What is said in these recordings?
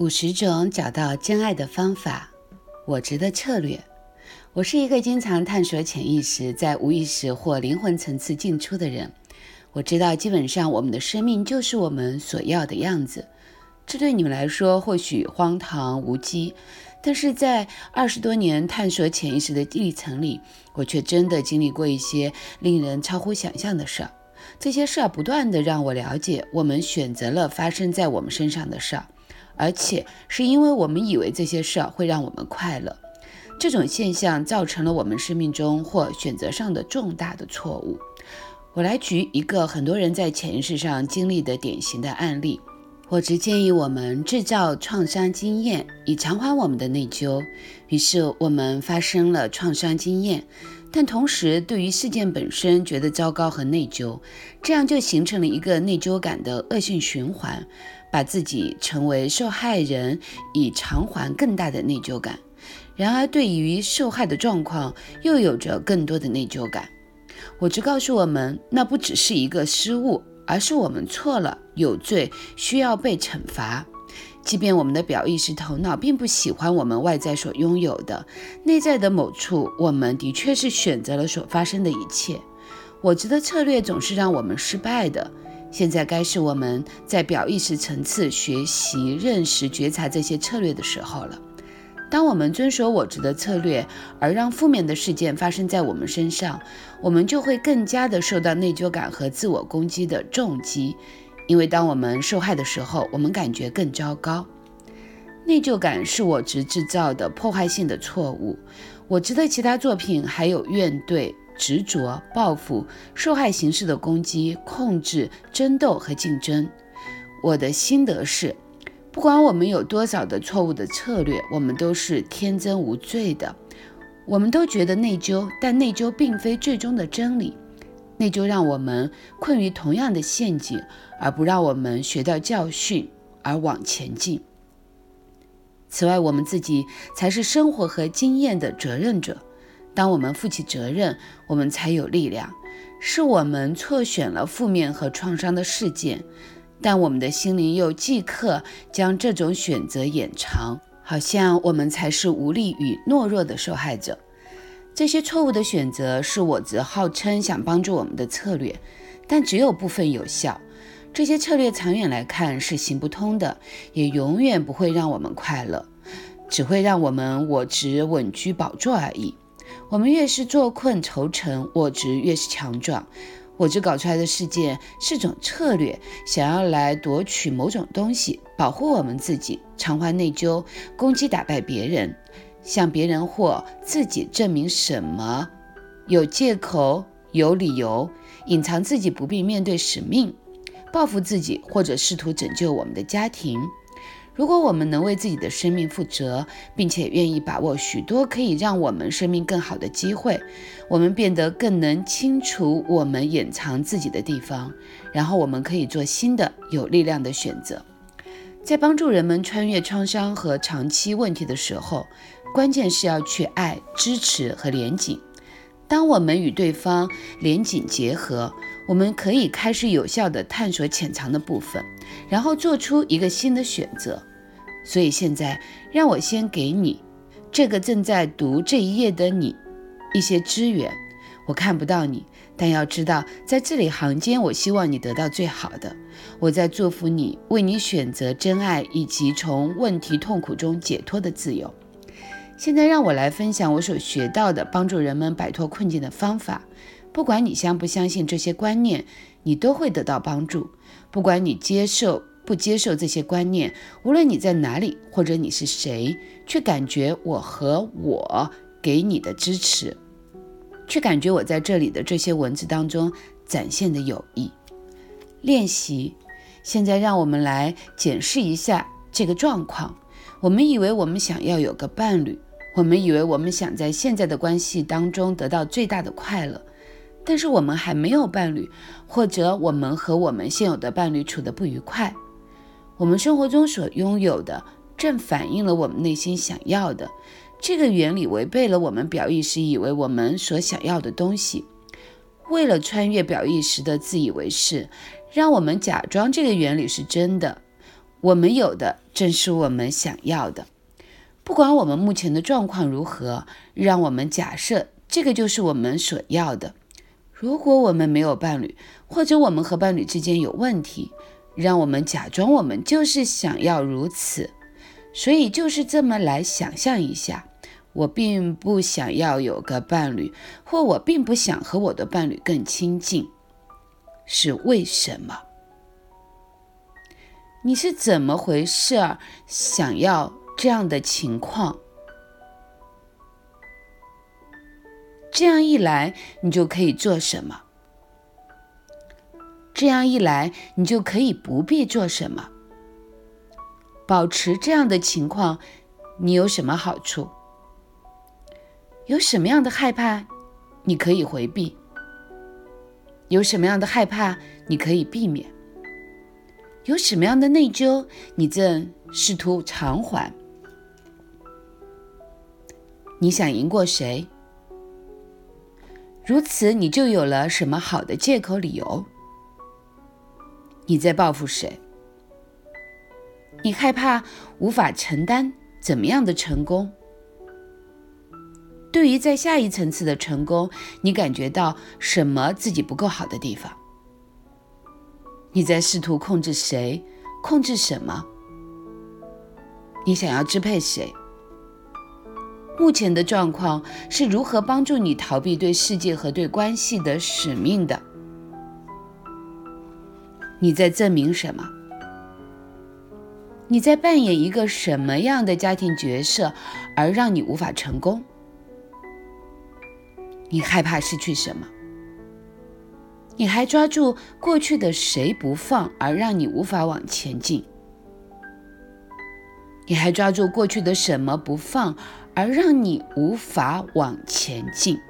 五十种找到真爱的方法，我值的策略。我是一个经常探索潜意识，在无意识或灵魂层次进出的人。我知道，基本上我们的生命就是我们所要的样子。这对你们来说或许荒唐无稽，但是在二十多年探索潜意识的历程里，我却真的经历过一些令人超乎想象的事儿。这些事儿不断的让我了解，我们选择了发生在我们身上的事儿。而且是因为我们以为这些事儿会让我们快乐，这种现象造成了我们生命中或选择上的重大的错误。我来举一个很多人在潜意识上经历的典型的案例。我只建议我们制造创伤经验，以偿还我们的内疚。于是我们发生了创伤经验，但同时对于事件本身觉得糟糕和内疚，这样就形成了一个内疚感的恶性循环。把自己成为受害人，以偿还更大的内疚感。然而，对于受害的状况，又有着更多的内疚感。我只告诉我们，那不只是一个失误，而是我们错了，有罪，需要被惩罚。即便我们的表意识头脑并不喜欢我们外在所拥有的，内在的某处，我们的确是选择了所发生的一切。我值的策略总是让我们失败的。现在该是我们在表意识层次学习、认识、觉察这些策略的时候了。当我们遵守我执的策略，而让负面的事件发生在我们身上，我们就会更加的受到内疚感和自我攻击的重击。因为当我们受害的时候，我们感觉更糟糕。内疚感是我执制造的破坏性的错误。我执的其他作品还有怨怼。执着、报复、受害形式的攻击、控制、争斗和竞争。我的心得是，不管我们有多少的错误的策略，我们都是天真无罪的。我们都觉得内疚，但内疚并非最终的真理。内疚让我们困于同样的陷阱，而不让我们学到教训而往前进。此外，我们自己才是生活和经验的责任者。当我们负起责任，我们才有力量。是我们错选了负面和创伤的事件，但我们的心灵又即刻将这种选择掩藏，好像我们才是无力与懦弱的受害者。这些错误的选择是我则号称想帮助我们的策略，但只有部分有效。这些策略长远来看是行不通的，也永远不会让我们快乐，只会让我们我执稳居宝座而已。我们越是坐困愁城，我执越是强壮。我执搞出来的事件是种策略，想要来夺取某种东西，保护我们自己，偿还内疚，攻击打败别人，向别人或自己证明什么，有借口、有理由，隐藏自己不必面对使命，报复自己，或者试图拯救我们的家庭。如果我们能为自己的生命负责，并且愿意把握许多可以让我们生命更好的机会，我们变得更能清除我们掩藏自己的地方，然后我们可以做新的有力量的选择。在帮助人们穿越创伤和长期问题的时候，关键是要去爱、支持和连紧。当我们与对方连紧结合，我们可以开始有效地探索潜藏的部分，然后做出一个新的选择。所以现在，让我先给你这个正在读这一页的你一些资源。我看不到你，但要知道，在字里行间，我希望你得到最好的。我在祝福你，为你选择真爱以及从问题痛苦中解脱的自由。现在，让我来分享我所学到的帮助人们摆脱困境的方法。不管你相不相信这些观念，你都会得到帮助。不管你接受。不接受这些观念，无论你在哪里，或者你是谁，却感觉我和我给你的支持，却感觉我在这里的这些文字当中展现的友谊。练习，现在让我们来检视一下这个状况。我们以为我们想要有个伴侣，我们以为我们想在现在的关系当中得到最大的快乐。但是我们还没有伴侣，或者我们和我们现有的伴侣处得不愉快。我们生活中所拥有的，正反映了我们内心想要的。这个原理违背了我们表意识以为我们所想要的东西。为了穿越表意识的自以为是，让我们假装这个原理是真的。我们有的正是我们想要的。不管我们目前的状况如何，让我们假设这个就是我们所要的。如果我们没有伴侣，或者我们和伴侣之间有问题，让我们假装我们就是想要如此。所以就是这么来想象一下：我并不想要有个伴侣，或我并不想和我的伴侣更亲近，是为什么？你是怎么回事儿？想要这样的情况？这样一来，你就可以做什么？这样一来，你就可以不必做什么。保持这样的情况，你有什么好处？有什么样的害怕，你可以回避？有什么样的害怕，你可以避免？有什么样的内疚，你正试图偿还？你想赢过谁？如此，你就有了什么好的借口理由？你在报复谁？你害怕无法承担怎么样的成功？对于在下一层次的成功，你感觉到什么自己不够好的地方？你在试图控制谁？控制什么？你想要支配谁？目前的状况是如何帮助你逃避对世界和对关系的使命的？你在证明什么？你在扮演一个什么样的家庭角色，而让你无法成功？你害怕失去什么？你还抓住过去的谁不放，而让你无法往前进？你还抓住过去的什么不放，而让你无法往前进？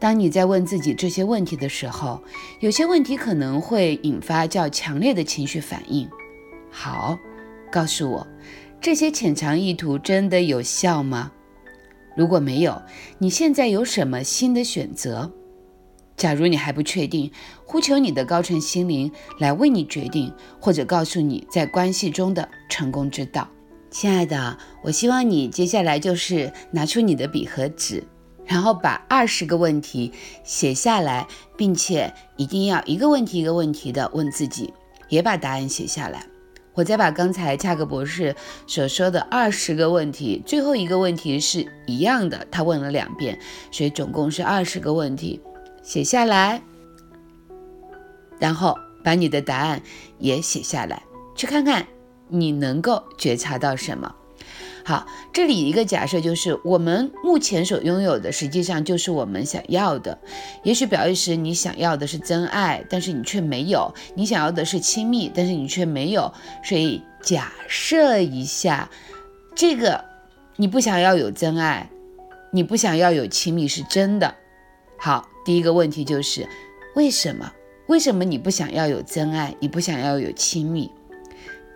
当你在问自己这些问题的时候，有些问题可能会引发较强烈的情绪反应。好，告诉我，这些潜藏意图真的有效吗？如果没有，你现在有什么新的选择？假如你还不确定，呼求你的高层心灵来为你决定，或者告诉你在关系中的成功之道。亲爱的，我希望你接下来就是拿出你的笔和纸，然后把二十个问题写下来，并且一定要一个问题一个问题的问自己，也把答案写下来。我再把刚才恰克博士所说的二十个问题，最后一个问题是一样的，他问了两遍，所以总共是二十个问题。写下来，然后把你的答案也写下来，去看看你能够觉察到什么。好，这里一个假设就是，我们目前所拥有的实际上就是我们想要的。也许表意时你想要的是真爱，但是你却没有；你想要的是亲密，但是你却没有。所以假设一下，这个你不想要有真爱，你不想要有亲密是真的。好。第一个问题就是为什么？为什么你不想要有真爱？你不想要有亲密？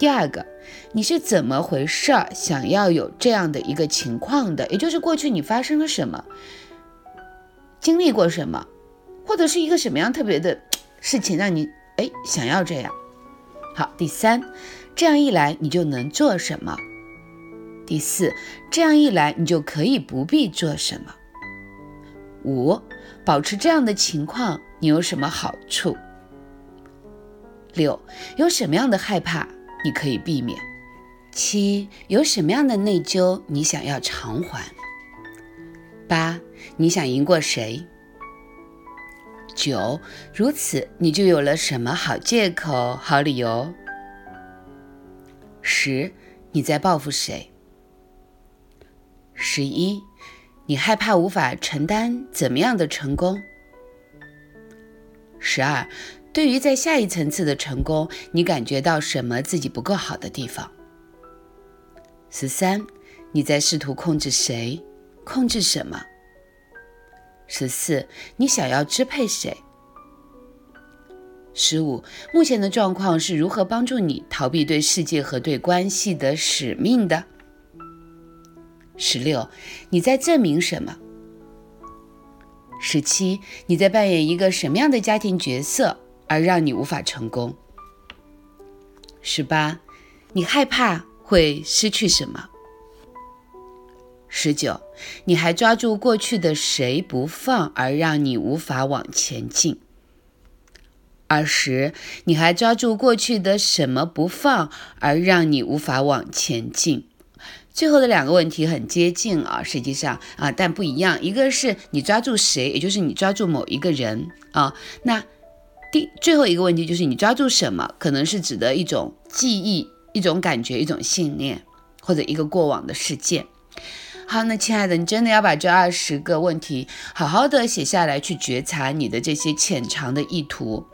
第二个，你是怎么回事儿？想要有这样的一个情况的，也就是过去你发生了什么，经历过什么，或者是一个什么样特别的事情让你哎想要这样？好，第三，这样一来你就能做什么？第四，这样一来你就可以不必做什么？五。保持这样的情况，你有什么好处？六，有什么样的害怕你可以避免？七，有什么样的内疚你想要偿还？八，你想赢过谁？九，如此你就有了什么好借口、好理由？十，你在报复谁？十一。你害怕无法承担怎么样的成功？十二，对于在下一层次的成功，你感觉到什么自己不够好的地方？十三，你在试图控制谁？控制什么？十四，你想要支配谁？十五，目前的状况是如何帮助你逃避对世界和对关系的使命的？十六，你在证明什么？十七，你在扮演一个什么样的家庭角色，而让你无法成功？十八，你害怕会失去什么？十九，你还抓住过去的谁不放，而让你无法往前进？二十，你还抓住过去的什么不放，而让你无法往前进？最后的两个问题很接近啊，实际上啊，但不一样。一个是你抓住谁，也就是你抓住某一个人啊。那第最后一个问题就是你抓住什么，可能是指的一种记忆、一种感觉、一种信念，或者一个过往的事件。好，那亲爱的，你真的要把这二十个问题好好的写下来，去觉察你的这些潜藏的意图。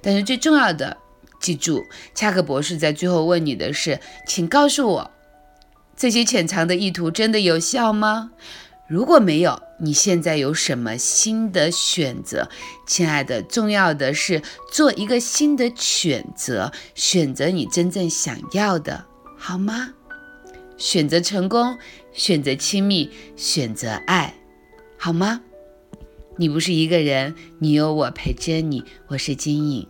但是最重要的，记住，恰克博士在最后问你的是，请告诉我。这些潜藏的意图真的有效吗？如果没有，你现在有什么新的选择？亲爱的，重要的是做一个新的选择，选择你真正想要的，好吗？选择成功，选择亲密，选择爱，好吗？你不是一个人，你有我陪着你。我是金颖。